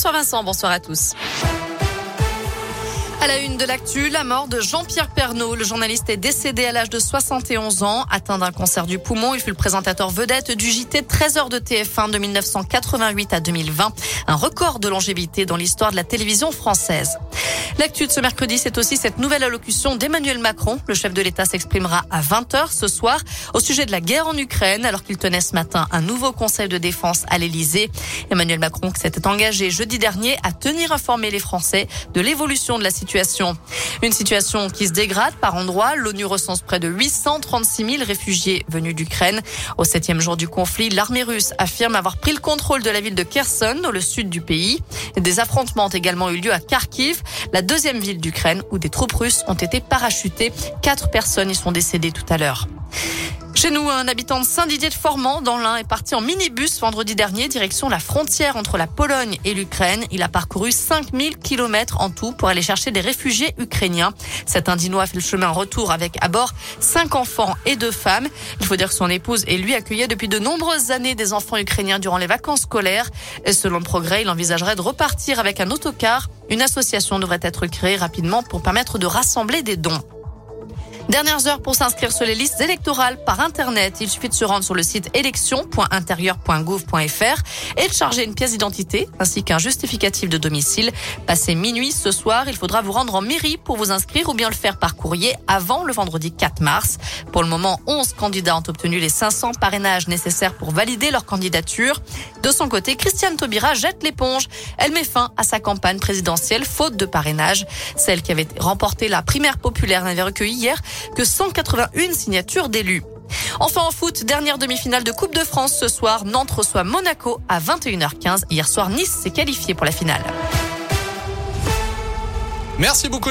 Bonsoir Vincent, bonsoir à tous. À la une de l'actu, la mort de Jean-Pierre Pernaud. Le journaliste est décédé à l'âge de 71 ans. Atteint d'un cancer du poumon, il fut le présentateur vedette du JT 13h de TF1 de 1988 à 2020. Un record de longévité dans l'histoire de la télévision française. L'actu de ce mercredi, c'est aussi cette nouvelle allocution d'Emmanuel Macron. Le chef de l'État s'exprimera à 20h ce soir au sujet de la guerre en Ukraine, alors qu'il tenait ce matin un nouveau conseil de défense à l'Élysée. Emmanuel Macron s'était engagé jeudi dernier à tenir informé les Français de l'évolution de la situation. Une situation qui se dégrade par endroits. L'ONU recense près de 836 000 réfugiés venus d'Ukraine. Au septième jour du conflit, l'armée russe affirme avoir pris le contrôle de la ville de Kherson, dans le sud du pays. Des affrontements ont également eu lieu à Kharkiv deuxième ville d'Ukraine où des troupes russes ont été parachutées. Quatre personnes y sont décédées tout à l'heure. Chez nous, un habitant de Saint-Didier de Formand, dans l'Ain, est parti en minibus vendredi dernier, direction la frontière entre la Pologne et l'Ukraine. Il a parcouru 5000 kilomètres en tout pour aller chercher des réfugiés ukrainiens. Cet Indinois fait le chemin retour avec à bord cinq enfants et deux femmes. Il faut dire que son épouse et lui accueillaient depuis de nombreuses années des enfants ukrainiens durant les vacances scolaires. Et selon le progrès, il envisagerait de repartir avec un autocar. Une association devrait être créée rapidement pour permettre de rassembler des dons. Dernières heures pour s'inscrire sur les listes électorales par Internet. Il suffit de se rendre sur le site élection.intérieur.gouv.fr et de charger une pièce d'identité ainsi qu'un justificatif de domicile. Passé minuit ce soir, il faudra vous rendre en mairie pour vous inscrire ou bien le faire par courrier avant le vendredi 4 mars. Pour le moment, 11 candidats ont obtenu les 500 parrainages nécessaires pour valider leur candidature. De son côté, Christiane Taubira jette l'éponge. Elle met fin à sa campagne présidentielle faute de parrainage. Celle qui avait remporté la primaire populaire n'avait recueilli hier que 181 signatures d'élus. Enfin en foot, dernière demi-finale de Coupe de France ce soir. Nantes reçoit Monaco à 21h15. Hier soir, Nice s'est qualifié pour la finale. Merci beaucoup.